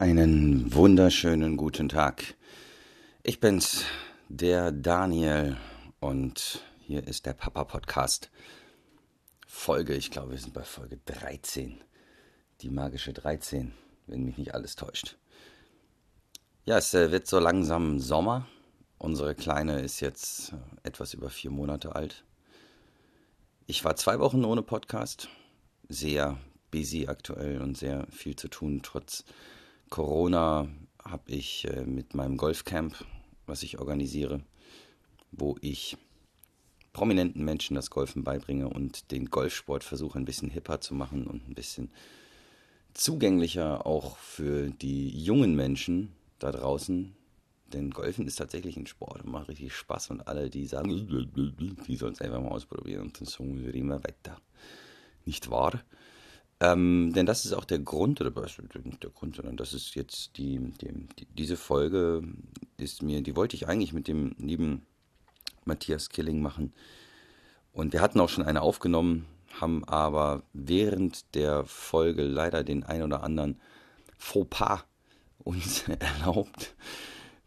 Einen wunderschönen guten Tag. Ich bin's, der Daniel, und hier ist der Papa Podcast. Folge, ich glaube, wir sind bei Folge 13. Die magische 13, wenn mich nicht alles täuscht. Ja, es äh, wird so langsam Sommer. Unsere Kleine ist jetzt äh, etwas über vier Monate alt. Ich war zwei Wochen ohne Podcast. Sehr busy aktuell und sehr viel zu tun, trotz Corona habe ich äh, mit meinem Golfcamp, was ich organisiere, wo ich prominenten Menschen das Golfen beibringe und den Golfsport versuche ein bisschen hipper zu machen und ein bisschen zugänglicher auch für die jungen Menschen da draußen. Denn Golfen ist tatsächlich ein Sport und macht richtig Spaß und alle, die sagen, die sollen es einfach mal ausprobieren und dann sagen wir immer weiter. Nicht wahr? Ähm, denn das ist auch der Grund, oder nicht der Grund, sondern das ist jetzt die, die, die, diese Folge ist mir, die wollte ich eigentlich mit dem lieben Matthias Killing machen. Und wir hatten auch schon eine aufgenommen, haben aber während der Folge leider den ein oder anderen Fauxpas uns erlaubt,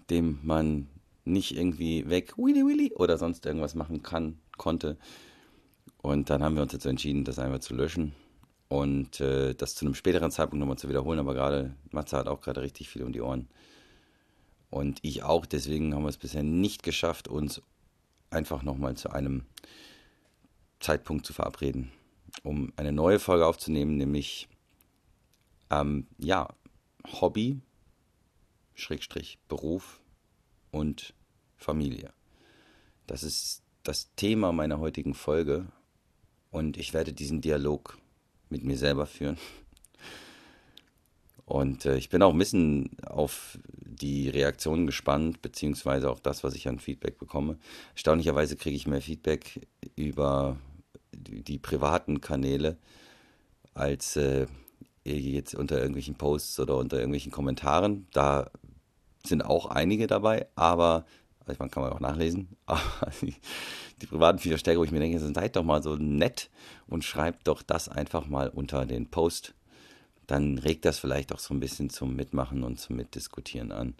dem man nicht irgendwie weg, Willy Willy oder sonst irgendwas machen kann, konnte. Und dann haben wir uns jetzt entschieden, das einfach zu löschen und äh, das zu einem späteren Zeitpunkt nochmal zu wiederholen. Aber gerade Matze hat auch gerade richtig viel um die Ohren. Und ich auch. Deswegen haben wir es bisher nicht geschafft, uns einfach nochmal zu einem Zeitpunkt zu verabreden, um eine neue Folge aufzunehmen, nämlich ähm, ja, Hobby, Schrägstrich, Beruf und Familie. Das ist das Thema meiner heutigen Folge und ich werde diesen Dialog mit mir selber führen. Und äh, ich bin auch ein bisschen auf die Reaktionen gespannt, beziehungsweise auch das, was ich an Feedback bekomme. Erstaunlicherweise kriege ich mehr Feedback über die, privaten Kanäle als äh, jetzt unter irgendwelchen Posts oder unter irgendwelchen Kommentaren. Da sind auch einige dabei, aber also man kann man auch nachlesen, aber die, privaten Verstärker, wo ich mir denke, seid doch mal so nett und schreibt doch das einfach mal unter den Post. Dann regt das vielleicht auch so ein bisschen zum Mitmachen und zum Mitdiskutieren an.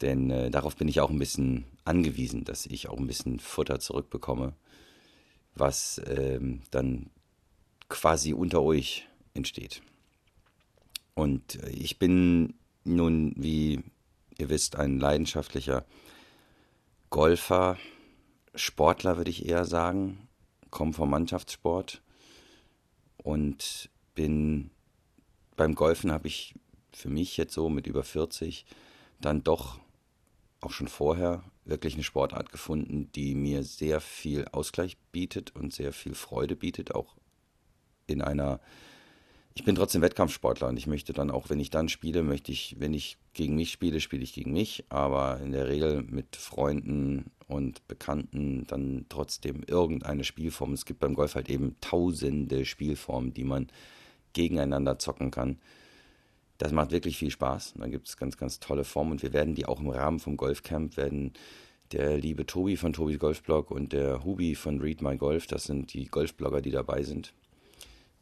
Denn äh, darauf bin ich auch ein bisschen angewiesen, dass ich auch ein bisschen Futter zurückbekomme, was ähm, dann quasi unter euch entsteht. Und äh, ich bin nun, wie ihr wisst, ein leidenschaftlicher Golfer, Sportler würde ich eher sagen, komme vom Mannschaftssport. Und bin beim Golfen habe ich für mich jetzt so mit über 40 dann doch auch schon vorher wirklich eine Sportart gefunden, die mir sehr viel Ausgleich bietet und sehr viel Freude bietet, auch in einer ich bin trotzdem Wettkampfsportler und ich möchte dann auch, wenn ich dann spiele, möchte ich, wenn ich gegen mich spiele, spiele ich gegen mich, aber in der Regel mit Freunden und Bekannten dann trotzdem irgendeine Spielform. Es gibt beim Golf halt eben tausende Spielformen, die man gegeneinander zocken kann. Das macht wirklich viel Spaß. Da gibt es ganz, ganz tolle Formen und wir werden die auch im Rahmen vom Golfcamp werden der liebe Tobi von Tobis Golfblog und der Hubi von Read My Golf, das sind die Golfblogger, die dabei sind,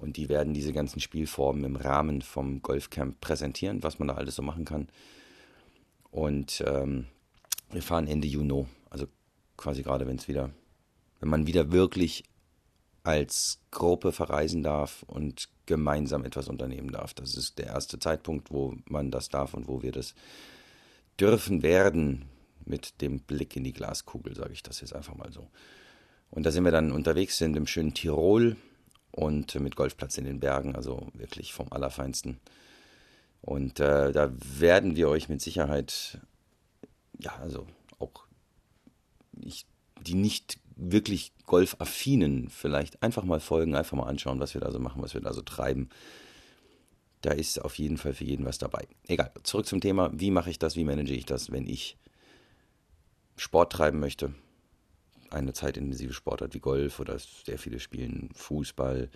und die werden diese ganzen Spielformen im Rahmen vom Golfcamp präsentieren, was man da alles so machen kann. Und ähm, wir fahren Ende Juni, also quasi gerade, wenn es wieder, wenn man wieder wirklich als Gruppe verreisen darf und gemeinsam etwas unternehmen darf. Das ist der erste Zeitpunkt, wo man das darf und wo wir das dürfen werden mit dem Blick in die Glaskugel, sage ich das jetzt einfach mal so. Und da sind wir dann unterwegs, sind im schönen Tirol, und mit Golfplatz in den Bergen, also wirklich vom Allerfeinsten. Und äh, da werden wir euch mit Sicherheit, ja, also auch ich, die nicht wirklich golfaffinen vielleicht einfach mal folgen, einfach mal anschauen, was wir da so machen, was wir da so treiben. Da ist auf jeden Fall für jeden was dabei. Egal, zurück zum Thema, wie mache ich das, wie manage ich das, wenn ich Sport treiben möchte, eine zeitintensive Sportart wie Golf oder sehr viele spielen Fußball.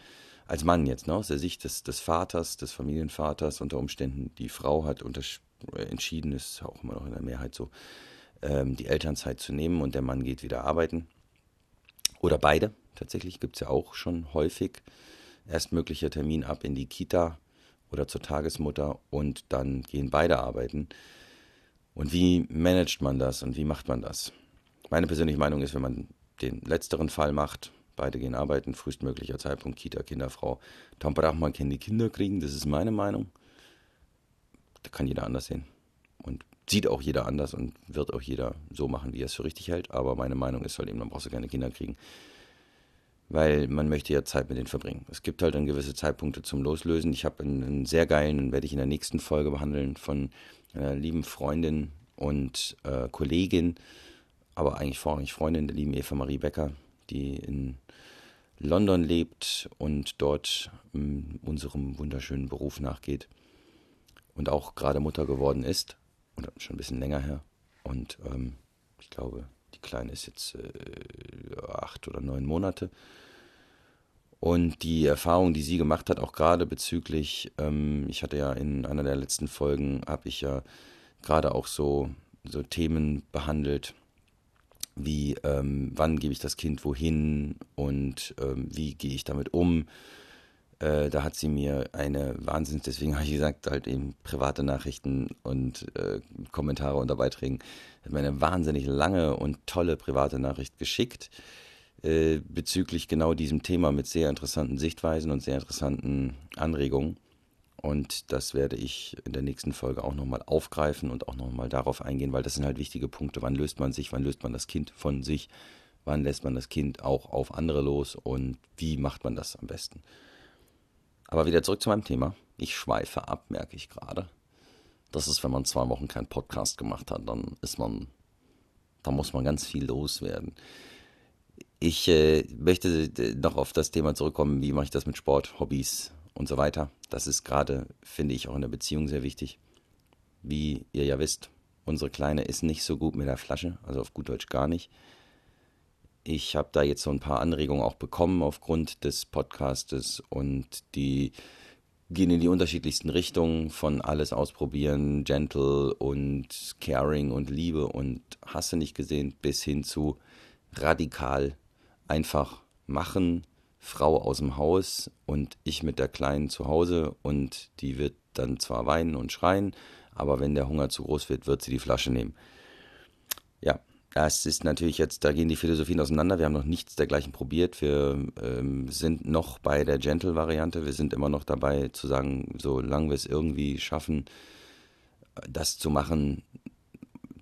Als Mann jetzt, ne? aus der Sicht des, des Vaters, des Familienvaters unter Umständen. Die Frau hat unter, entschieden, ist auch immer noch in der Mehrheit so, ähm, die Elternzeit zu nehmen und der Mann geht wieder arbeiten. Oder beide, tatsächlich gibt es ja auch schon häufig. Erstmöglicher Termin ab in die Kita oder zur Tagesmutter und dann gehen beide arbeiten. Und wie managt man das und wie macht man das? Meine persönliche Meinung ist, wenn man den letzteren Fall macht, beide gehen arbeiten, frühestmöglicher Zeitpunkt, Kita, Kinderfrau, dann braucht man keine Kinder kriegen, das ist meine Meinung. Da kann jeder anders sehen. Und sieht auch jeder anders und wird auch jeder so machen, wie er es für richtig hält. Aber meine Meinung ist halt eben, dann brauchst du keine Kinder kriegen. Weil man möchte ja Zeit mit denen verbringen. Es gibt halt dann gewisse Zeitpunkte zum Loslösen. Ich habe einen, einen, sehr geilen, den werde ich in der nächsten Folge behandeln, von einer lieben Freundin und äh, Kollegin, aber eigentlich vorrangig Freundin der lieben Eva Marie Becker, die in London lebt und dort um, unserem wunderschönen Beruf nachgeht und auch gerade Mutter geworden ist, oder schon ein bisschen länger her. Und ähm, ich glaube, die Kleine ist jetzt äh, acht oder neun Monate. Und die Erfahrung, die sie gemacht hat, auch gerade bezüglich, ähm, ich hatte ja in einer der letzten Folgen, habe ich ja gerade auch so, so Themen behandelt, wie ähm, wann gebe ich das Kind wohin und ähm, wie gehe ich damit um. Äh, da hat sie mir eine Wahnsinns, deswegen habe ich gesagt, halt eben private Nachrichten und äh, Kommentare unter Beiträgen, hat mir eine wahnsinnig lange und tolle private Nachricht geschickt äh, bezüglich genau diesem Thema mit sehr interessanten Sichtweisen und sehr interessanten Anregungen. Und das werde ich in der nächsten Folge auch nochmal aufgreifen und auch nochmal darauf eingehen, weil das sind halt wichtige Punkte. Wann löst man sich, wann löst man das Kind von sich, wann lässt man das Kind auch auf andere los und wie macht man das am besten. Aber wieder zurück zu meinem Thema. Ich schweife ab, merke ich gerade. Das ist, wenn man zwei Wochen keinen Podcast gemacht hat, dann ist man, da muss man ganz viel loswerden. Ich äh, möchte noch auf das Thema zurückkommen, wie mache ich das mit Sport, Hobbys, und so weiter. Das ist gerade, finde ich, auch in der Beziehung sehr wichtig. Wie ihr ja wisst, unsere Kleine ist nicht so gut mit der Flasche, also auf gut Deutsch gar nicht. Ich habe da jetzt so ein paar Anregungen auch bekommen aufgrund des Podcastes und die gehen in die unterschiedlichsten Richtungen von alles ausprobieren, gentle und caring und Liebe und hasse nicht gesehen bis hin zu radikal einfach machen, Frau aus dem Haus und ich mit der Kleinen zu Hause und die wird dann zwar weinen und schreien, aber wenn der Hunger zu groß wird, wird sie die Flasche nehmen. Ja, das ist natürlich jetzt, da gehen die Philosophien auseinander. Wir haben noch nichts dergleichen probiert. Wir ähm, sind noch bei der Gentle-Variante. Wir sind immer noch dabei zu sagen, solange wir es irgendwie schaffen, das zu machen,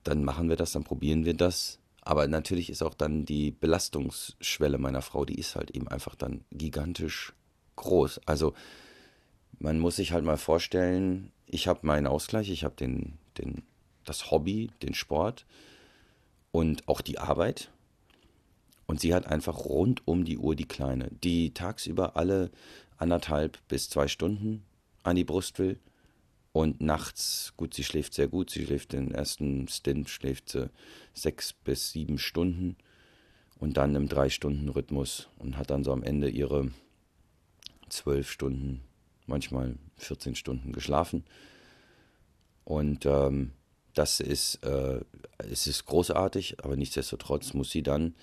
dann machen wir das, dann probieren wir das. Aber natürlich ist auch dann die Belastungsschwelle meiner Frau, die ist halt eben einfach dann gigantisch groß. Also man muss sich halt mal vorstellen, ich habe meinen Ausgleich, ich habe den, den, das Hobby, den Sport und auch die Arbeit. Und sie hat einfach rund um die Uhr die Kleine, die tagsüber alle anderthalb bis zwei Stunden an die Brust will und nachts, gut, sie schläft sehr gut, sie schläft den ersten Stint, schläft sie sechs bis sieben Stunden und dann im Drei-Stunden-Rhythmus und hat dann so am Ende ihre zwölf Stunden, manchmal 14 Stunden geschlafen. Und ähm, das ist, äh, es ist großartig, aber nichtsdestotrotz muss sie dann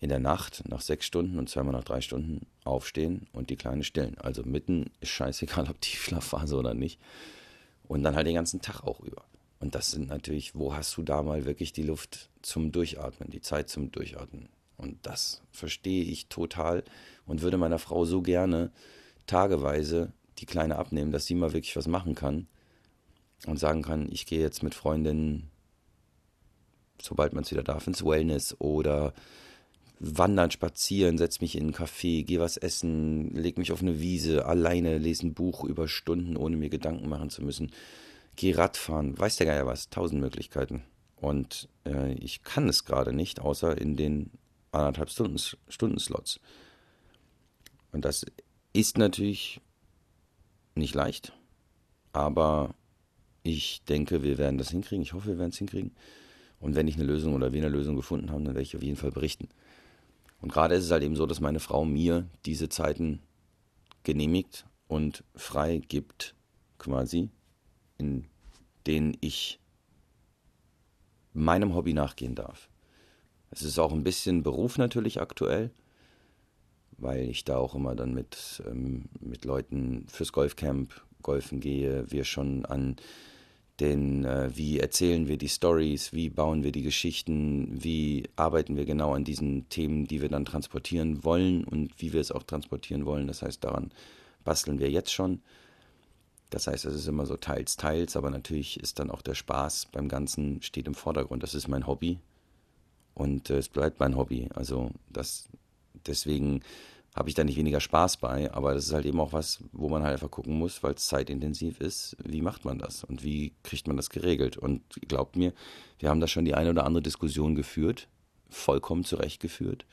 in der Nacht nach sechs Stunden und zweimal nach drei Stunden aufstehen und die Kleine stillen. Also mitten ist scheißegal, ob die Schlafphase oder nicht. Und dann halt den ganzen Tag auch über. Und das sind natürlich, wo hast du da mal wirklich die Luft zum Durchatmen, die Zeit zum Durchatmen? Und das verstehe ich total und würde meiner Frau so gerne tageweise die Kleine abnehmen, dass sie mal wirklich was machen kann und sagen kann, ich gehe jetzt mit Freundinnen, sobald man es wieder darf, ins Wellness oder wandern, spazieren, setz mich in einen Café, geh was essen, leg mich auf eine Wiese, alleine lese ein Buch über Stunden, ohne mir Gedanken machen zu müssen. Geh Radfahren, weiß der Geier was, tausend Möglichkeiten. Und äh, ich kann es gerade nicht, außer in den anderthalb Stunden, Stundenslots. Und das ist natürlich nicht leicht, aber ich denke, wir werden das hinkriegen. Ich hoffe, wir werden es hinkriegen. Und wenn ich eine Lösung oder wir eine Lösung gefunden haben, dann werde ich auf jeden Fall berichten. Und gerade ist es halt eben so, dass meine Frau mir diese Zeiten genehmigt und frei gibt, quasi, in denen ich meinem Hobby nachgehen darf. Es ist auch ein bisschen Beruf natürlich aktuell, weil ich da auch immer dann mit, ähm, mit Leuten fürs Golfcamp golfen gehe, wir schon an den, äh, wie erzählen wir die Stories, wie bauen wir die Geschichten, wie arbeiten wir genau an diesen Themen, die wir dann transportieren wollen und wie wir es auch transportieren wollen. Das heißt, daran basteln wir jetzt schon. Das heißt, es ist immer so teils, teils, aber natürlich ist dann auch der Spaß beim Ganzen steht im Vordergrund. Das ist mein Hobby und äh, es bleibt mein Hobby. Also das deswegen habe ich da nicht weniger Spaß bei, aber das ist halt eben auch was, wo man halt einfach gucken muss, weil es zeitintensiv ist, wie macht man das und wie kriegt man das geregelt. Und glaubt mir, wir haben da schon die eine oder andere Diskussion geführt, vollkommen zurechtgeführt.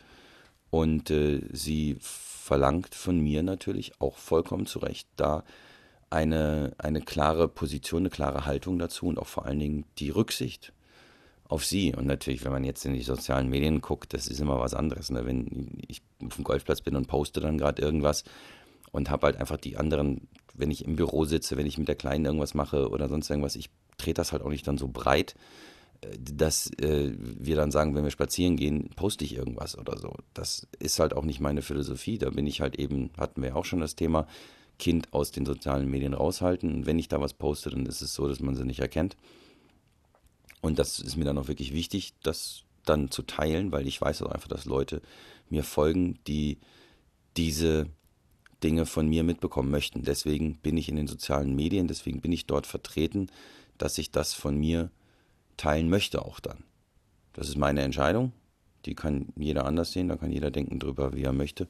Und äh, sie verlangt von mir natürlich auch vollkommen zurecht, da eine, eine klare Position, eine klare Haltung dazu und auch vor allen Dingen die Rücksicht auf sie. Und natürlich, wenn man jetzt in die sozialen Medien guckt, das ist immer was anderes. Ne? Wenn ich auf dem Golfplatz bin und poste dann gerade irgendwas und habe halt einfach die anderen, wenn ich im Büro sitze, wenn ich mit der Kleinen irgendwas mache oder sonst irgendwas, ich trete das halt auch nicht dann so breit, äh, dass äh, wir dann sagen, wenn wir spazieren gehen, poste ich irgendwas oder so. Das ist halt auch nicht meine Philosophie. Da bin ich halt eben, hatten wir auch schon das Thema, Kind aus den sozialen Medien raushalten. Und wenn ich da was poste, dann ist es so, dass man sie nicht erkennt. Und das ist mir dann auch wirklich wichtig, das dann zu teilen, weil ich weiß auch einfach, dass Leute mir folgen, die diese Dinge von mir mitbekommen möchten. Deswegen bin ich in den sozialen Medien, deswegen bin ich dort vertreten, dass ich das von mir teilen möchte auch dann. Das ist meine Entscheidung. Die kann jeder anders sehen, da kann jeder denken drüber, wie er möchte.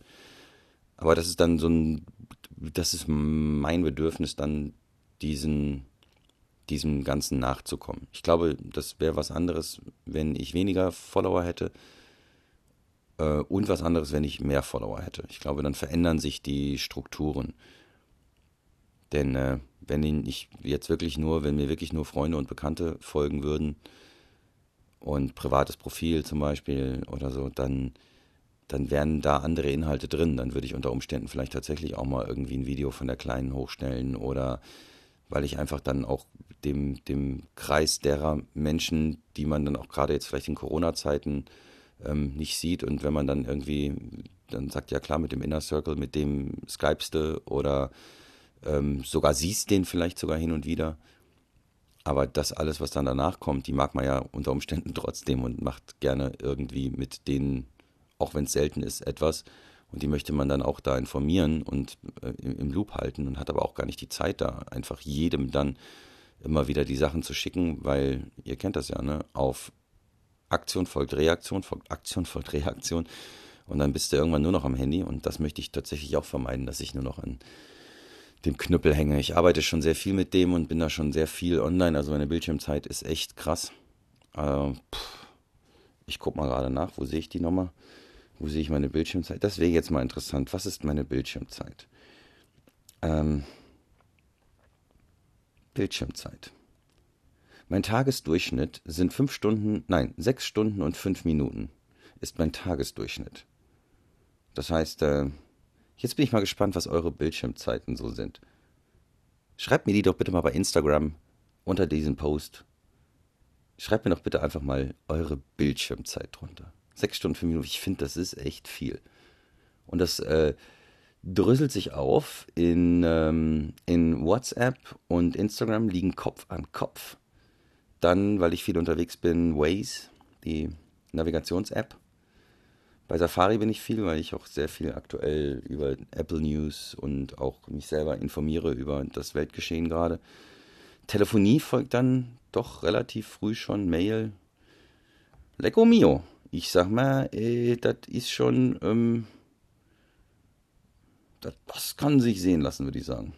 Aber das ist dann so ein, das ist mein Bedürfnis, dann diesen diesem Ganzen nachzukommen. Ich glaube, das wäre was anderes, wenn ich weniger Follower hätte äh, und was anderes, wenn ich mehr Follower hätte. Ich glaube, dann verändern sich die Strukturen. Denn äh, wenn ich jetzt wirklich nur, wenn mir wirklich nur Freunde und Bekannte folgen würden und privates Profil zum Beispiel oder so, dann, dann wären da andere Inhalte drin. Dann würde ich unter Umständen vielleicht tatsächlich auch mal irgendwie ein Video von der Kleinen hochstellen oder weil ich einfach dann auch dem, dem Kreis derer Menschen, die man dann auch gerade jetzt vielleicht in Corona-Zeiten ähm, nicht sieht und wenn man dann irgendwie dann sagt, ja klar, mit dem Inner Circle, mit dem Skypest du oder ähm, sogar siehst den vielleicht sogar hin und wieder. Aber das alles, was dann danach kommt, die mag man ja unter Umständen trotzdem und macht gerne irgendwie mit denen, auch wenn es selten ist, etwas. Und die möchte man dann auch da informieren und äh, im Loop halten und hat aber auch gar nicht die Zeit da, einfach jedem dann immer wieder die Sachen zu schicken, weil ihr kennt das ja, ne? Auf Aktion folgt Reaktion, folgt Aktion folgt Reaktion. Und dann bist du irgendwann nur noch am Handy und das möchte ich tatsächlich auch vermeiden, dass ich nur noch an dem Knüppel hänge. Ich arbeite schon sehr viel mit dem und bin da schon sehr viel online. Also meine Bildschirmzeit ist echt krass. Äh, ich gucke mal gerade nach, wo sehe ich die nochmal? Wo sehe ich meine Bildschirmzeit? Das wäre jetzt mal interessant. Was ist meine Bildschirmzeit? Ähm, Bildschirmzeit. Mein Tagesdurchschnitt sind fünf Stunden, nein, sechs Stunden und fünf Minuten ist mein Tagesdurchschnitt. Das heißt, äh, jetzt bin ich mal gespannt, was eure Bildschirmzeiten so sind. Schreibt mir die doch bitte mal bei Instagram unter diesem Post. Schreibt mir doch bitte einfach mal eure Bildschirmzeit drunter. Sechs Stunden, fünf Minuten. Ich finde, das ist echt viel. Und das äh, dröselt sich auf. In, ähm, in WhatsApp und Instagram liegen Kopf an Kopf. Dann, weil ich viel unterwegs bin, Waze, die Navigations-App. Bei Safari bin ich viel, weil ich auch sehr viel aktuell über Apple News und auch mich selber informiere über das Weltgeschehen gerade. Telefonie folgt dann doch relativ früh schon, Mail. Lecco mio ich sag mal, äh, das ist schon, ähm, das, das kann sich sehen lassen, würde ich sagen.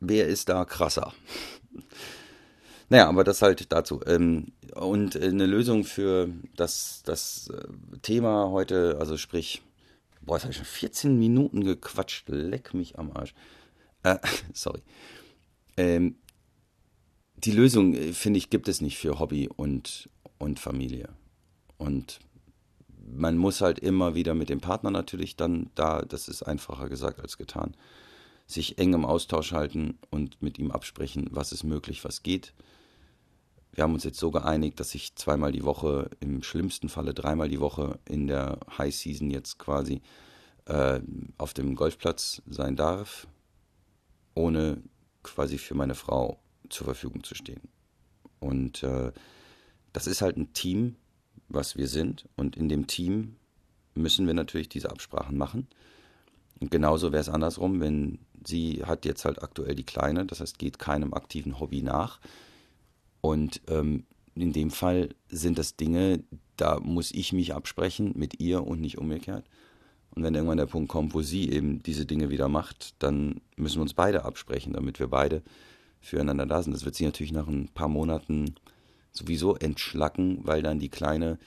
Wer ist da krasser? Naja, aber das halt dazu. Ähm, und eine Lösung für das, das äh, Thema heute, also sprich, boah, jetzt habe ich schon 14 Minuten gequatscht, leck mich am Arsch. Äh, sorry. Ähm, die Lösung, äh, finde ich, gibt es nicht für Hobby und, und Familie. Und man muss halt immer wieder mit dem Partner natürlich dann da, das ist einfacher gesagt als getan, sich eng im Austausch halten und mit ihm absprechen, was ist möglich, was geht. Wir haben uns jetzt so geeinigt, dass ich zweimal die Woche, im schlimmsten Falle dreimal die Woche in der High Season jetzt quasi äh, auf dem Golfplatz sein darf, ohne quasi für meine Frau zur Verfügung zu stehen. Und äh, das ist halt ein Team, was wir sind. Und in dem Team müssen wir natürlich diese Absprachen machen. Und genauso wäre es andersrum, wenn sie hat jetzt halt aktuell die Kleine, das heißt, geht keinem aktiven Hobby nach. Und ähm, in dem Fall sind das Dinge, da muss ich mich absprechen mit ihr und nicht umgekehrt. Und wenn irgendwann der Punkt kommt, wo sie eben diese Dinge wieder macht, dann müssen wir uns beide absprechen, damit wir beide füreinander da sind. Das wird sich natürlich nach ein paar Monaten sowieso entschlacken, weil dann die Kleine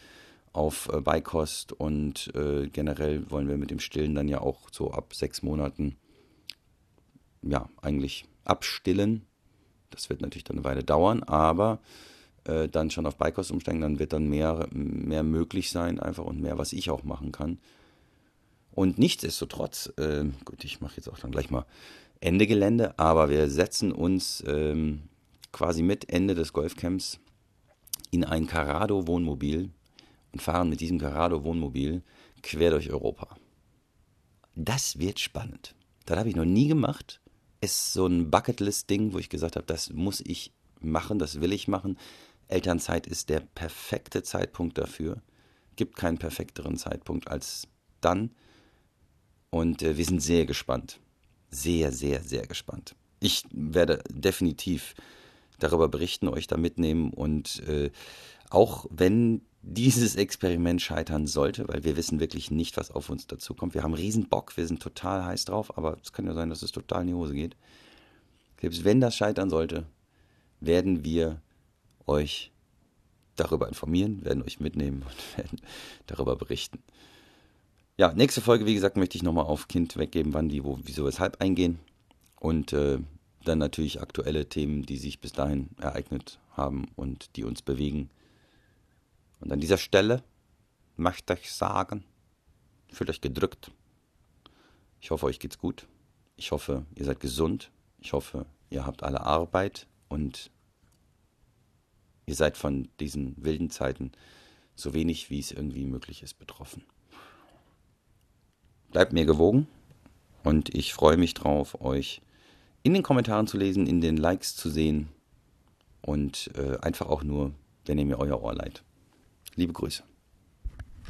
auf äh, Beikost und äh, generell wollen wir mit dem Stillen dann ja auch so ab sechs Monaten ja eigentlich abstillen. Das wird natürlich dann eine Weile dauern, aber äh, dann schon auf Beikost umsteigen, dann wird dann mehr, mehr möglich sein einfach und mehr, was ich auch machen kann. Und nichtsdestotrotz, äh, gut, ich mache jetzt auch dann gleich mal Ende Gelände, aber wir setzen uns ähm, quasi mit Ende des Golfcamps in ein Carado-Wohnmobil und fahren mit diesem Carado-Wohnmobil quer durch Europa. Das wird spannend. Das habe ich noch nie gemacht. Ist so ein Bucketlist-Ding, wo ich gesagt habe, das muss ich machen, das will ich machen. Elternzeit ist der perfekte Zeitpunkt dafür. Gibt keinen perfekteren Zeitpunkt als dann. Und äh, wir sind sehr gespannt. Sehr, sehr, sehr gespannt. Ich werde definitiv darüber berichten, euch da mitnehmen und äh, auch wenn dieses Experiment scheitern sollte, weil wir wissen wirklich nicht, was auf uns dazu kommt. Wir haben riesen Bock, wir sind total heiß drauf, aber es kann ja sein, dass es total in die Hose geht. Selbst wenn das scheitern sollte, werden wir euch darüber informieren, werden euch mitnehmen und werden darüber berichten. Ja, nächste Folge, wie gesagt, möchte ich nochmal auf Kind weggeben, wann, wie, wo, wieso, weshalb eingehen. Und äh, dann natürlich aktuelle Themen, die sich bis dahin ereignet haben und die uns bewegen und an dieser Stelle möchte ich sagen, fühlt euch gedrückt. Ich hoffe, euch geht's gut. Ich hoffe, ihr seid gesund. Ich hoffe, ihr habt alle Arbeit und ihr seid von diesen wilden Zeiten so wenig, wie es irgendwie möglich ist, betroffen. Bleibt mir gewogen und ich freue mich drauf, euch in den Kommentaren zu lesen, in den Likes zu sehen und äh, einfach auch nur, wenn ihr mir euer Ohr leiht. Liebe Grüße.